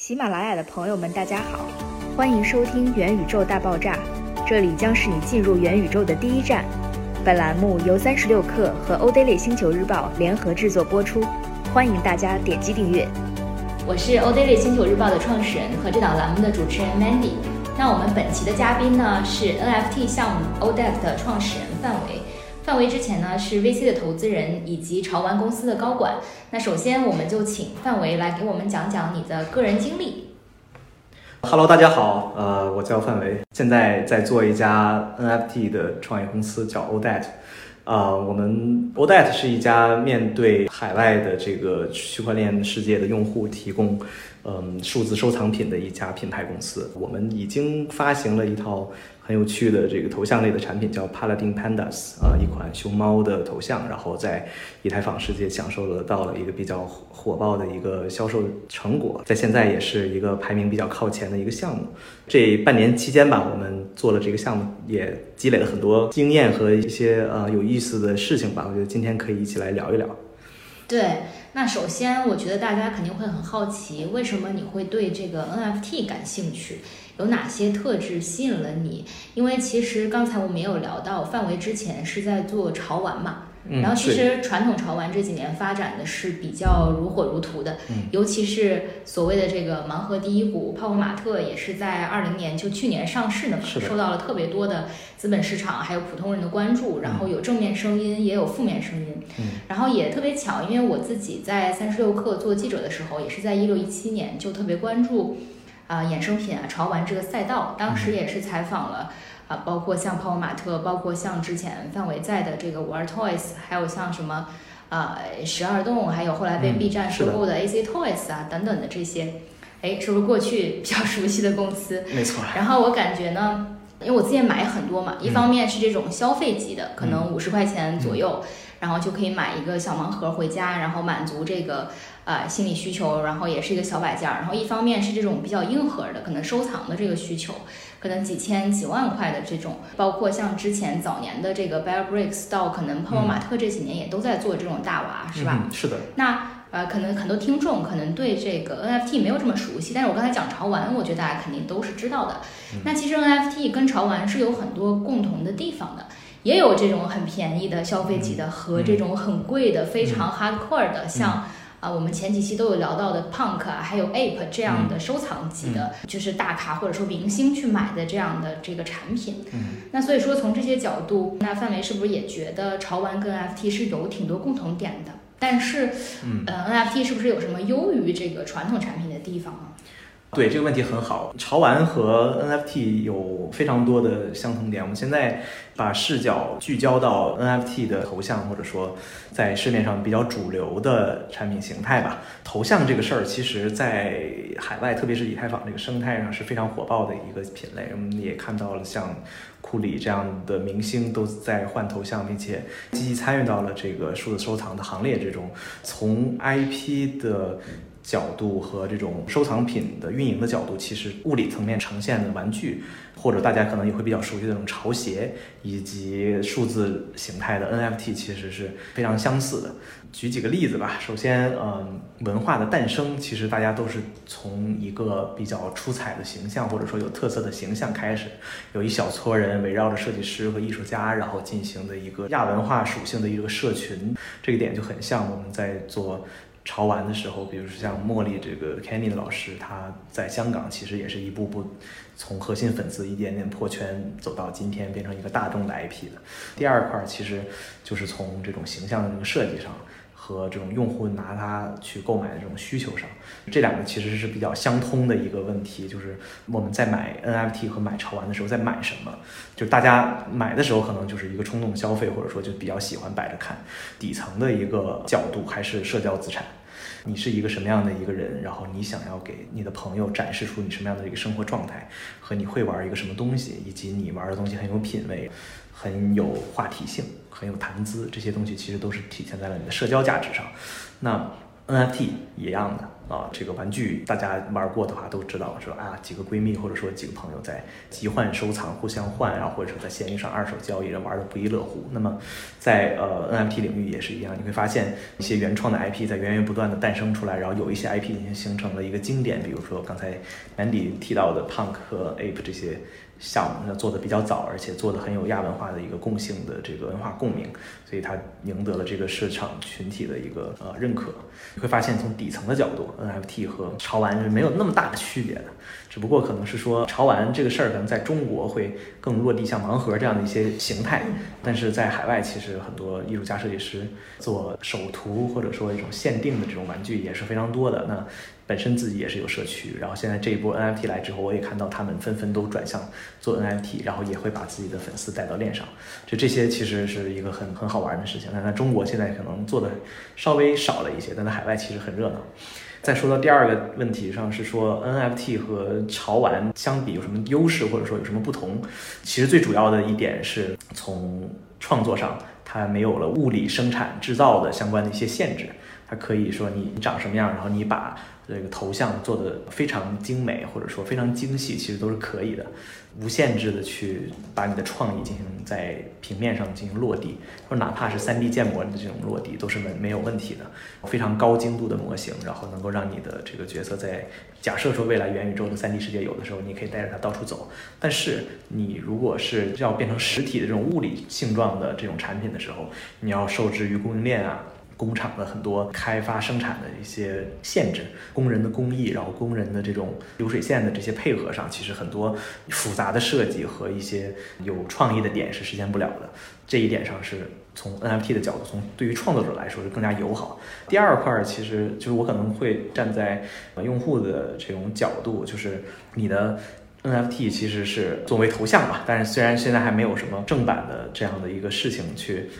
喜马拉雅的朋友们，大家好，欢迎收听元宇宙大爆炸，这里将是你进入元宇宙的第一站。本栏目由三十六氪和欧 daily 星球日报联合制作播出，欢迎大家点击订阅。我是欧 daily 星球日报的创始人和这档栏目的主持人 Mandy。那我们本期的嘉宾呢是 NFT 项目 ODEC 的创始人范伟。范伟之前呢是 VC 的投资人以及潮玩公司的高管。那首先我们就请范伟来给我们讲讲你的个人经历。Hello，大家好，呃，我叫范伟，现在在做一家 NFT 的创业公司，叫 Odet。啊、我们 Odet 是一家面对海外的这个区块链世界的用户提供嗯数字收藏品的一家品牌公司。我们已经发行了一套很有趣的这个头像类的产品，叫 Paladin Pandas 啊、一款熊猫的头像，然后在以太坊世界享受了到了一个比较火爆的一个销售成果，在现在也是一个排名比较靠前的一个项目。这半年期间吧，我们做了这个项目，也积累了很多经验和一些呃有意思的事情吧。我觉得今天可以一起来聊一聊。对，那首先我觉得大家肯定会很好奇，为什么你会对这个 NFT 感兴趣？有哪些特质吸引了你？因为其实刚才我们也有聊到，范围之前是在做潮玩嘛，然后其实传统潮玩这几年发展的是比较如火如荼的，嗯。尤其是所谓的这个盲盒第一股泡泡玛特，也是在二零年就去年上市的嘛，的受到了特别多的资本市场还有普通人的关注，然后有正面声音，也有负面声音，嗯。然后也特别巧，因为我自己在三十六氪做记者的时候，也是在一六一七年就特别关注啊、衍生品啊潮玩这个赛道，当时也是采访了。啊，包括像泡泡玛特，包括像之前范伟在的这个玩 Toys，还有像什么啊十二动，还有后来被嗯 B 站收购的 AC Toys 啊等等的这些，哎，是不是过去比较 熟悉的公司？没错，然后我感觉呢，因为我自己也买很多嘛，一方面是这种消费级的，可能五十块钱左右，然后就可以买一个小盲盒回家，然后满足这个呃心理需求，然后也是一个小摆件儿。然后一方面是这种比较硬核的，可能收藏的这个需求，可能几千几万块的这种，包括像之前早年的这个 Bear Bricks 到可能泡泡玛特这几年也都在做这种大娃，是吧？嗯？是的，那呃，可能很多听众可能对这个 NFT 没有这么熟悉，但是我刚才讲潮玩，我觉得大家肯定都是知道的。那其实 NFT 跟潮玩是有很多共同的地方的，也有这种很便宜的消费级的和这种很贵的、非常 hardcore 的，像。啊，我们前几期都有聊到的 Punk 啊，还有 Ape 这样的收藏级的，就是大咖或者说明星去买的这样的这个产品。嗯，那所以说从这些角度，那范围是不是也觉得潮玩跟 NFT 是有挺多共同点的？但是，嗯呃，NFT 是不是有什么优于这个传统产品的地方呢？对这个问题很好。潮玩和 NFT 有非常多的相同点。我们现在把视角聚焦到 NFT 的头像，或者说在市面上比较主流的产品形态吧。头像这个事儿，其实在海外，特别是以太坊这个生态上是非常火爆的一个品类。我们也看到了像库里这样的明星都在换头像，并且积极参与到了这个数字收藏的行列之中。从 IP 的角度和这种收藏品的运营的角度，其实物理层面呈现的玩具，或者大家可能也会比较熟悉的那种潮鞋，以及数字形态的 NFT，其实是非常相似的。举几个例子吧。首先，嗯，文化的诞生，其实大家都是从一个比较出彩的形象，或者说有特色的形象开始，有一小撮人围绕着设计师和艺术家，然后进行的一个亚文化属性的一个社群。这个点就很像我们在做。潮玩的时候，比如说像茉莉这个 Kenny 的老师，他在香港其实也是一步步从核心粉丝一点点破圈走到今天变成一个大众的 IP 的。第二块其实就是从这种形象的这个设计上和这种用户拿它去购买的这种需求上，这两个其实是比较相通的一个问题，就是我们在买 NFT 和买潮玩的时候在买什么，就大家买的时候可能就是一个冲动消费，或者说就比较喜欢摆着看，底层的一个角度还是社交资产。你是一个什么样的一个人，然后你想要给你的朋友展示出你什么样的一个生活状态，和你会玩一个什么东西，以及你玩的东西很有品味，很有话题性，很有谈资，这些东西其实都是体现在了你的社交价值上。那 NFT 一样的，啊，这个玩具大家玩过的话都知道，说啊几个闺蜜或者说几个朋友在集换收藏，互相换，然后或者说在闲鱼上二手交易，人玩的不亦乐乎。那么在呃 NFT 领域也是一样，你会发现一些原创的 IP 在源源不断的诞生出来，然后有一些 IP 已经形成了一个经典，比如说刚才 Andy 提到的 Punk 和 Ape 这些。项目做的比较早，而且做的很有亚文化的一个共性的这个文化共鸣，所以它赢得了这个市场群体的一个呃认可。你会发现，从底层的角度，NFT 和潮玩是没有那么大的区别的，只不过可能是说潮玩这个事儿可能在中国会更落地，像盲盒这样的一些形态，但是在海外其实很多艺术家设计师做手图或者说一种限定的这种玩具也是非常多的。那本身自己也是有社区，然后现在这一波 NFT 来之后，我也看到他们纷纷都转向做 NFT，然后也会把自己的粉丝带到链上，就这些其实是一个很很好玩的事情。但在中国现在可能做的稍微少了一些，但在海外其实很热闹。再说到第二个问题上，是说 NFT 和潮玩相比有什么优势，或者说有什么不同？其实最主要的一点是从创作上，它没有了物理生产制造的相关的一些限制，它可以说你长什么样，然后你把。这个头像做的非常精美，或者说非常精细，其实都是可以的，无限制的去把你的创意进行在平面上进行落地，或者哪怕是 3D 建模的这种落地都是没没有问题的，非常高精度的模型，然后能够让你的这个角色在假设说未来元宇宙的 3D 世界有的时候，你可以带着它到处走，但是你如果是要变成实体的这种物理性状的这种产品的时候，你要受制于供应链啊。工厂的很多开发生产的一些限制，工人的工艺，然后工人的这种流水线的这些配合上，其实很多复杂的设计和一些有创意的点是实现不了的。这一点上是从 NFT 的角度，从对于创作者来说是更加友好。第二块其实就是我可能会站在用户的这种角度，就是你的。NFT 其实是作为头像吧，但是虽然现在还没有什么正版的这样的一个事情去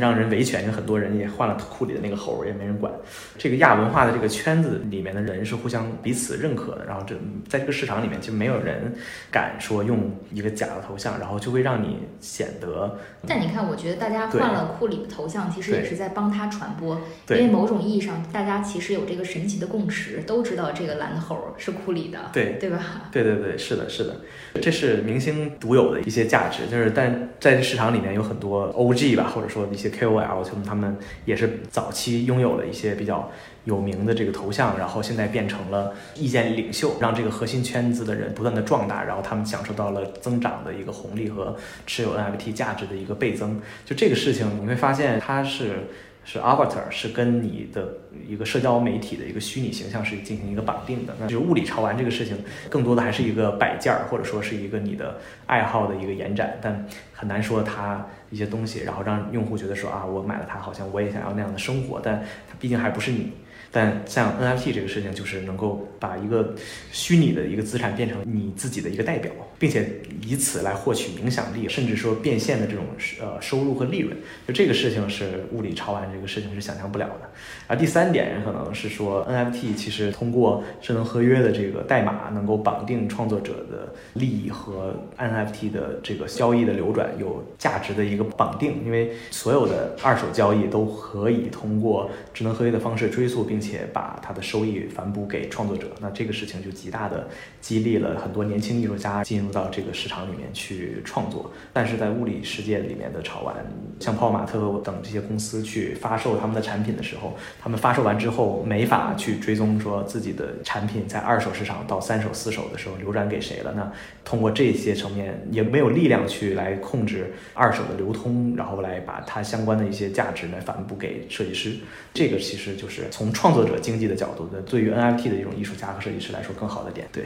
让人维权，因为很多人也换了库里的那个猴，也没人管。这个亚文化的这个圈子里面的人是互相彼此认可的，然后这在这个市场里面就没有人敢说用一个假的头像，然后就会让你显得。但你看，我觉得大家换了库里的头像，其实也是在帮他传播，因为某种意义上，大家其实有这个神奇的共识，都知道这个蓝的猴是库里的，对对吧？对对对，是的。是的，这是明星独有的一些价值，就是但在这市场里面有很多 OG 吧，或者说一些 KOL，他们也是早期拥有了一些比较有名的这个头像，然后现在变成了意见领袖，让这个核心圈子的人不断的壮大，然后他们享受到了增长的一个红利和持有 NFT 价值的一个倍增。就这个事情，你会发现它是。是 avatar 是跟你的一个社交媒体的一个虚拟形象是进行一个绑定的，那就是物理潮玩这个事情，更多的还是一个摆件儿，或者说是一个你的爱好的一个延展，但很难说它一些东西，然后让用户觉得说啊，我买了它，好像我也想要那样的生活，但它毕竟还不是你。但像 NFT 这个事情，就是能够把一个虚拟的一个资产变成你自己的一个代表，并且以此来获取影响力，甚至说变现的这种呃收入和利润，就这个事情是物理潮玩这个事情是想象不了的。而第三点可能是说 NFT 其实通过智能合约的这个代码，能够绑定创作者的利益和 NFT 的这个交易的流转有价值的一个绑定，因为所有的二手交易都可以通过智能合约的方式追溯并。且把它的收益反哺给创作者，那这个事情就极大的激励了很多年轻艺术家进入到这个市场里面去创作。但是在物理世界里面的潮玩，像泡泡玛特等这些公司去发售他们的产品的时候，他们发售完之后没法去追踪说自己的产品在二手市场到三手、四手的时候流转给谁了。那通过这些层面也没有力量去来控制二手的流通，然后来把它相关的一些价值来反哺给设计师。这个其实就是从创作者经济的角度的，对于 NFT 的一种艺术家和设计师来说 更好的点。对，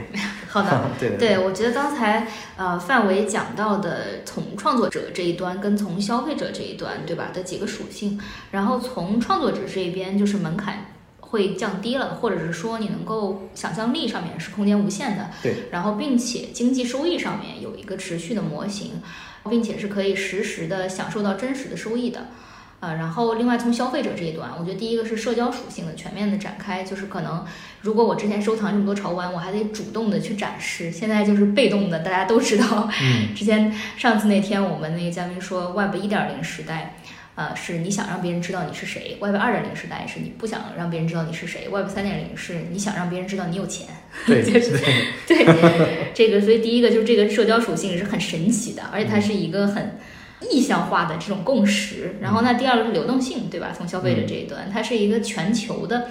好的，对对，我觉得刚才呃范伟讲到的，从创作者这一端跟从消费者这一端，对吧的几个属性，然后从创作者这一边就是门槛会降低了，或者是说你能够想象力上面是空间无限的。对，然后并且经济收益上面有一个持续的模型，并且是可以实时的享受到真实的收益的。呃，然后另外从消费者这一端，我觉得第一个是社交属性的全面的展开，就是可能如果我之前收藏这么多潮玩，我还得主动的去展示，现在就是被动的，大家都知道。嗯。之前上次那天我们那个嘉宾说，Web 一点零时代，呃，是你想让别人知道你是谁；Web 二点零时代是你不想让别人知道你是谁；Web 三点零是你想让别人知道你有钱。对就是对对这个，所以第一个就是这个社交属性是很神奇的，而且它是一个很意向化的这种共识。然后那第二个是流动性，对吧？从消费者这一端，它是一个全球的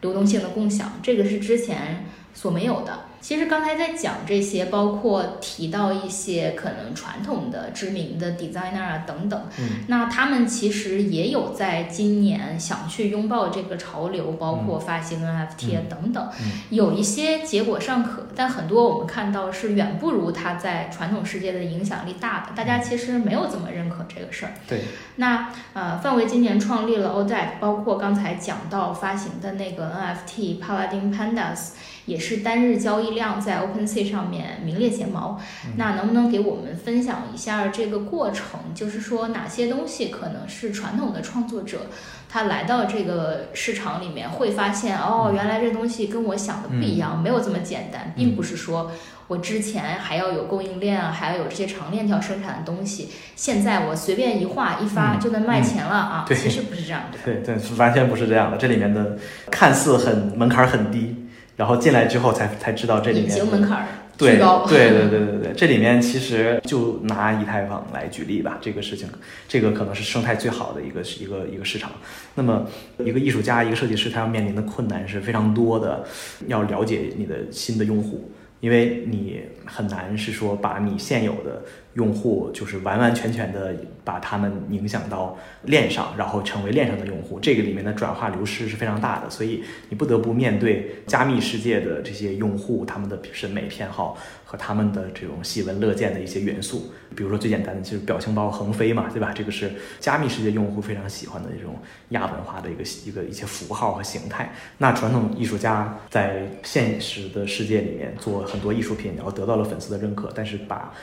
流动性的共享，这个是之前所没有的。其实刚才在讲这些，包括提到一些可能传统的知名的 designer 啊等等，嗯，那他们其实也有在今年想去拥抱这个潮流，包括发行 NFT 啊等等，嗯有一些结果尚可，但很多我们看到是远不如他在传统世界的影响力大的，大家其实没有怎么认可这个事儿。对，那呃，范围今年创立了 ODEC，包括刚才讲到发行的那个 NFT Paladin Pandas，也是单日交易量在 OpenSea 上面名列前茅。那能不能给我们分享一下这个过程？就是说哪些东西可能是传统的创作者他来到这个市场里面会发现，哦，原来这东西跟我想的不一样，没有这么简单，并不是说。我之前还要有供应链啊，还要有这些长链条生产的东西，现在我随便一画一发嗯就能卖钱了啊！对其实不是这样的。对对，完全不是这样的。这里面的看似很门槛很低，然后进来之后才才知道这里面门槛儿对。对对对对对，这里面其实就拿以太坊来举例吧，这个事情，这个可能是生态最好的一个一个一个市场。那么，一个艺术家、一个设计师，他要面临的困难是非常多的，要了解你的新的用户。因为你很难是说把你现有的用户，就是完完全全的把他们影响到链上，然后成为链上的用户，这个里面的转化流失是非常大的，所以你不得不面对加密世界的这些用户他们的审美偏好和他们的这种喜闻乐见的一些元素，比如说最简单的就是表情包横飞嘛，对吧？这个是加密世界用户非常喜欢的这种亚文化的一个一个一些符号和形态。那传统艺术家在现实的世界里面做很多艺术品，然后得到了粉丝的认可，但是把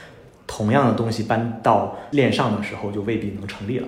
同样的东西搬到链上的时候，就未必能成立了。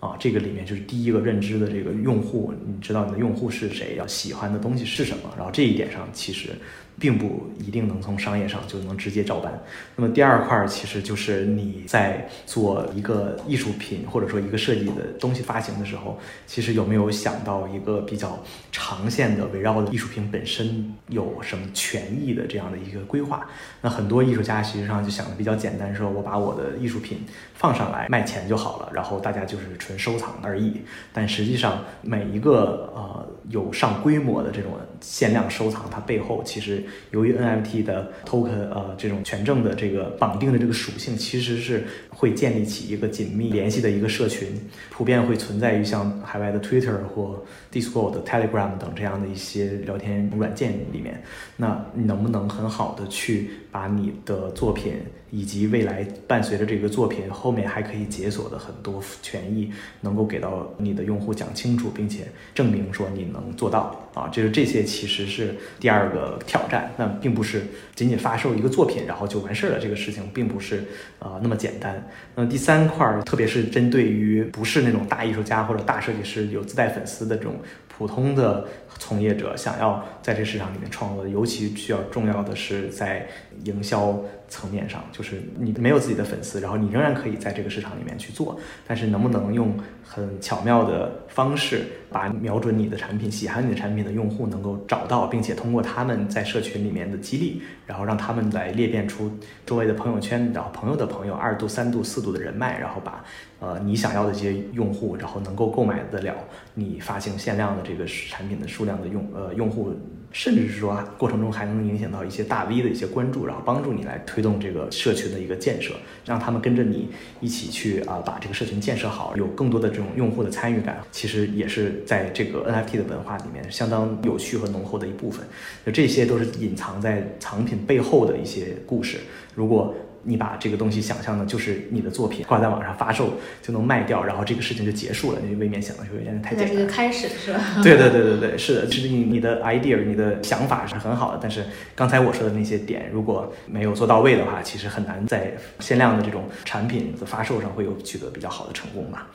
啊，这个里面就是第一个认知的这个用户，你知道你的用户是谁，要喜欢的东西是什么，然后这一点上其实并不一定能从商业上就能直接照搬。那么第二块其实就是你在做一个艺术品或者说一个设计的东西发行的时候，其实有没有想到一个比较长线的围绕的艺术品本身有什么权益的这样的一个规划？那很多艺术家实际上就想的比较简单，说我把我的艺术品放上来卖钱就好了，然后大家就是纯收藏而已。但实际上每一个呃有上规模的这种限量收藏，它背后其实由于 NFT 的 token 呃这种权证的这个绑定的这个属性，其实是会建立起一个紧密联系的一个社群，普遍会存在于像海外的 Twitter 或 Discord、Telegram 等这样的一些聊天软件里面。那你能不能很好的去把你的作品以及未来伴随着这个作品后面还可以解锁的很多权益，能够给到你的用户讲清楚，并且证明说你能做到啊？就是这些其实是第二个挑战，那并不是仅仅发售一个作品然后就完事儿了，这个事情并不是啊、那么简单。那第三块儿，特别是针对于不是那种大艺术家或者大设计师有自带粉丝的这种普通的从业者，想要在这市场里面创作，尤其需要重要的是在营销层面上，就是你没有自己的粉丝，然后你仍然可以在这个市场里面去做，但是能不能用很巧妙的方式，把瞄准你的产品、喜欢你的产品的用户能够找到，并且通过他们在社群里面的激励，然后让他们来裂变出周围的朋友圈，然后朋友的朋友二度、三度、四度的人脉，然后把呃你想要的这些用户，然后能够购买得了你发行限量的这个产品的数量的用呃用户。甚至是说过程中还能影响到一些大 V 的一些关注，然后帮助你来推动这个社群的一个建设，让他们跟着你一起去啊、把这个社群建设好，有更多的这种用户的参与感，其实也是在这个 NFT 的文化里面相当有趣和浓厚的一部分。就这些都是隐藏在藏品背后的一些故事。如果你把这个东西想象的就是你的作品挂在网上发售就能卖掉，然后这个事情就结束了，你未免想的就有点太简单是一个。开始是吧？对对对对对，是的，是你你的 idea、你的想法是很好的，但是刚才我说的那些点，如果没有做到位的话，其实很难在限量的这种产品的发售上会有取得比较好的成功吧。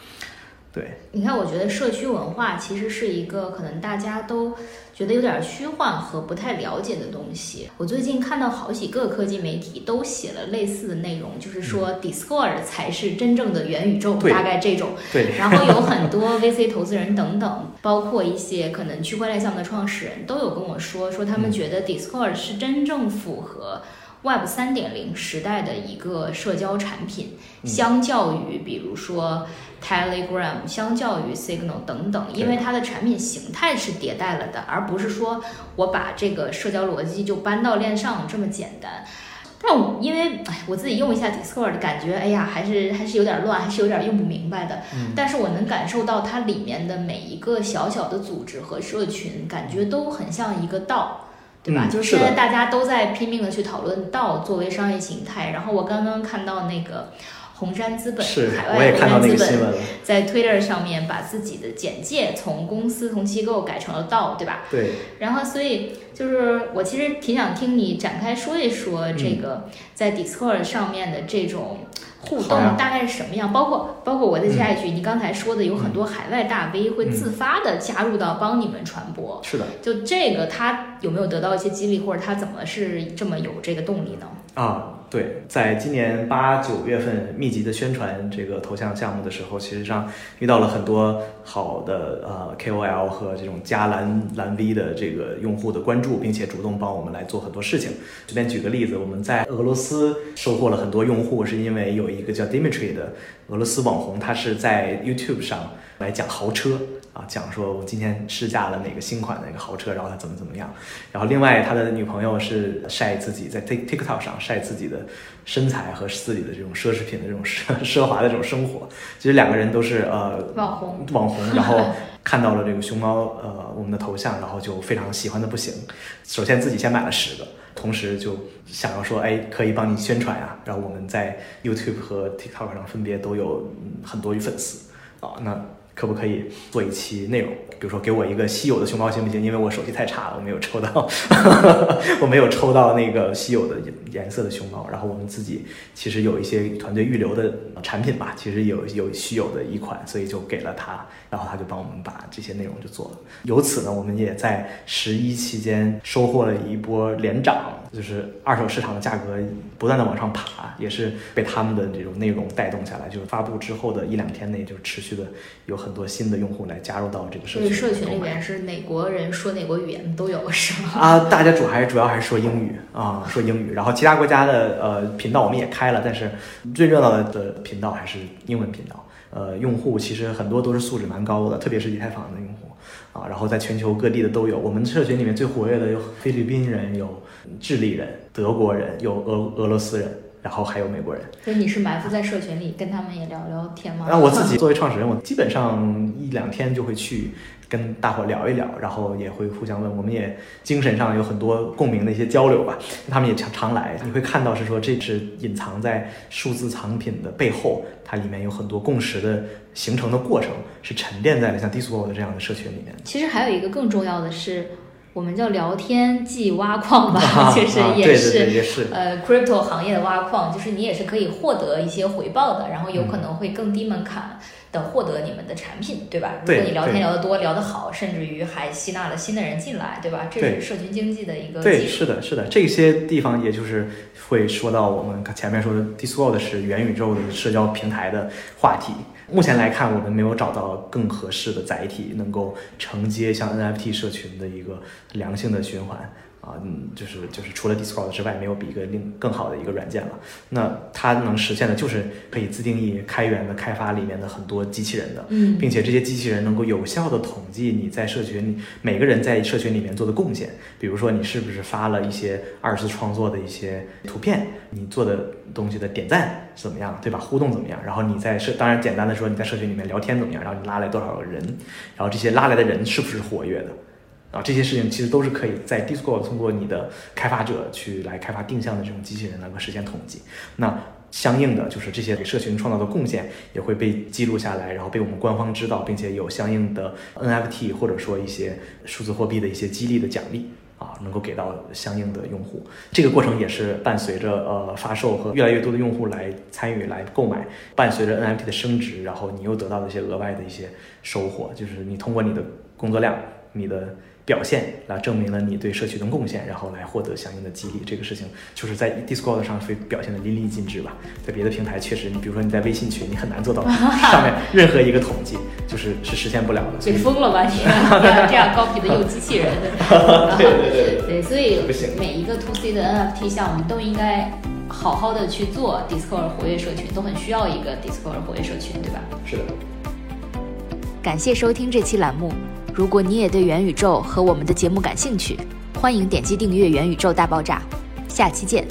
对，你看，我觉得社区文化其实是一个可能大家都觉得有点虚幻和不太了解的东西。我最近看到好几个科技媒体都写了类似的内容，就是说 Discord 才是真正的元宇宙，大概这种。对，然后有很多 VC 投资人等等，包括一些可能区块链项目的创始人都有跟我说，说他们觉得 Discord 是真正符合 Web 三点零时代的一个社交产品，嗯相较于比如说 Telegram，相较于 Signal 等等，因为它的产品形态是迭代了的，而不是说我把这个社交逻辑就搬到链上这么简单。但我因为哎，我自己用一下 Discord，感觉哎呀，还是还是有点乱，还是有点用不明白的。嗯但是我能感受到它里面的每一个小小的组织和社群，感觉都很像一个道，对吧？嗯就是现在大家都在拼命的去讨论道作为商业形态。然后我刚刚看到那个红杉资本，是海，外红我也看到杉资本那个新闻。在 Twitter 上面把自己的简介从公司从机构改成了道，对吧？对，然后，所以就是我其实挺想听你展开说一说这个在 Discord 上面的这种互动大概是什么样，包括包括我再加一句，你刚才说的有很多海外大 V 会自发的加入到帮你们传播，是的。就这个他有没有得到一些激励，或者他怎么是这么有这个动力呢？啊，对，在今年八九月份密集的宣传这个头像项目的时候，其实上遇到了很多好的呃 KOL 和这种加蓝蓝 V 的这个用户的关注，并且主动帮我们来做很多事情。这边举个例子，我们在俄罗斯收获了很多用户，是因为有一个叫 Dimitri 的俄罗斯网红，他是在 YouTube 上来讲豪车。啊，讲说我今天试驾了哪个新款的一个豪车，然后他怎么怎么样。然后另外他的女朋友是晒自己在 Tik TikTok 上晒自己的身材和自己的这种奢侈品的这种奢 奢华的这种生活。其实两个人都是呃网红网红，然后 看到了这个熊猫呃我们的头像，然后就非常喜欢的不行。首先自己先买了十个，同时就想要说，哎，可以帮你宣传呀。然后我们在 YouTube 和 TikTok 上分别都有嗯很多粉丝啊，那。可不可以做一期内容？比如说给我一个稀有的熊猫行不行？因为我手气太差了，我没有抽到，我没有抽到那个稀有的颜色的熊猫。然后我们自己其实有一些团队预留的产品吧，其实有有稀有的一款，所以就给了他，然后他就帮我们把这些内容就做了。由此呢，我们也在十一期间收获了一波连涨，就是二手市场的价格不断的往上爬，也是被他们的这种内容带动下来。就是发布之后的一两天内，就持续的有很多新的用户来加入到这个社群。社群里面是哪国人说哪国语言都有，是吗？啊，大家主还是主要还是说英语啊，说英语。然后其他国家的呃频道我们也开了，但是最热闹的的频道还是英文频道。呃，用户其实很多都是素质蛮高的，特别是以太坊的用户啊。然后在全球各地的都有。我们社群里面最活跃的有菲律宾人，有智利人、德国人，有俄俄罗斯人，然后还有美国人。所以你是埋伏在社群里，跟他们也聊聊天吗？然后我自己作为创始人，我基本上一两天就会去跟大伙聊一聊，然后也会互相问，我们也精神上有很多共鸣的一些交流吧。他们也常常来，你会看到是说这是隐藏在数字藏品的背后，它里面有很多共识的形成的过程，是沉淀在了像 Discord 这样的社群里面。其实还有一个更重要的是，我们叫聊天即挖矿吧，啊就是啊对也是。呃，crypto 行业的挖矿，就是你也是可以获得一些回报的，然后有可嗯能会更低门槛的获得你们的产品，对吧？如果你聊天聊得多、聊得好，甚至于还吸纳了新的人进来，对吧？这是社群经济的一个对，技术。是的，是的，这些地方也就是会说到我们前面说的 Discord 是元宇宙的社交平台的话题。目前来看，我们没有找到更合适的载体能够承接像 NFT 社群的一个良性的循环。啊，嗯，就是就是除了 Discord 之外，没有比一个另更好的一个软件了。那它能实现的就是可以自定义开源的开发里面的很多机器人的，嗯，并且这些机器人能够有效的统计你在社群里每个人在社群里面做的贡献。比如说你是不是发了一些二次创作的一些图片，你做的东西的点赞怎么样，对吧？互动怎么样？然后你在社，当然简单的说你在社群里面聊天怎么样？然后你拉来多少个人？然后这些拉来的人是不是活跃的？啊，这些事情其实都是可以在 Discord 通过你的开发者去来开发定向的这种机器人能够实现统计。那相应的就是这些给社群创造的贡献也会被记录下来，然后被我们官方知道，并且有相应的 NFT 或者说一些数字货币的一些激励的奖励。啊，能够给到相应的用户。这个过程也是伴随着呃发售和越来越多的用户来参与来购买，伴随着 NFT 的升值，然后你又得到了一些额外的一些收获，就是你通过你的工作量，你的。表现来证明了你对社区的贡献，然后来获得相应的激励。这个事情就是在 Discord 上非表现的淋漓尽致吧。在别的平台确实，你比如说你在微信群，你很难做到 上面任何一个统计，就是是实现不了的。嘴疯了吧你？这样高频的用机器人。对对对对，所以每一个 To C 的 NFT 项目都应该好好的去做 Discord 活跃社群，都很需要一个 Discord 活跃社群，对吧？是的。感谢收听这期栏目。如果你也对元宇宙和我们的节目感兴趣，欢迎点击订阅《元宇宙大爆炸》，下期见。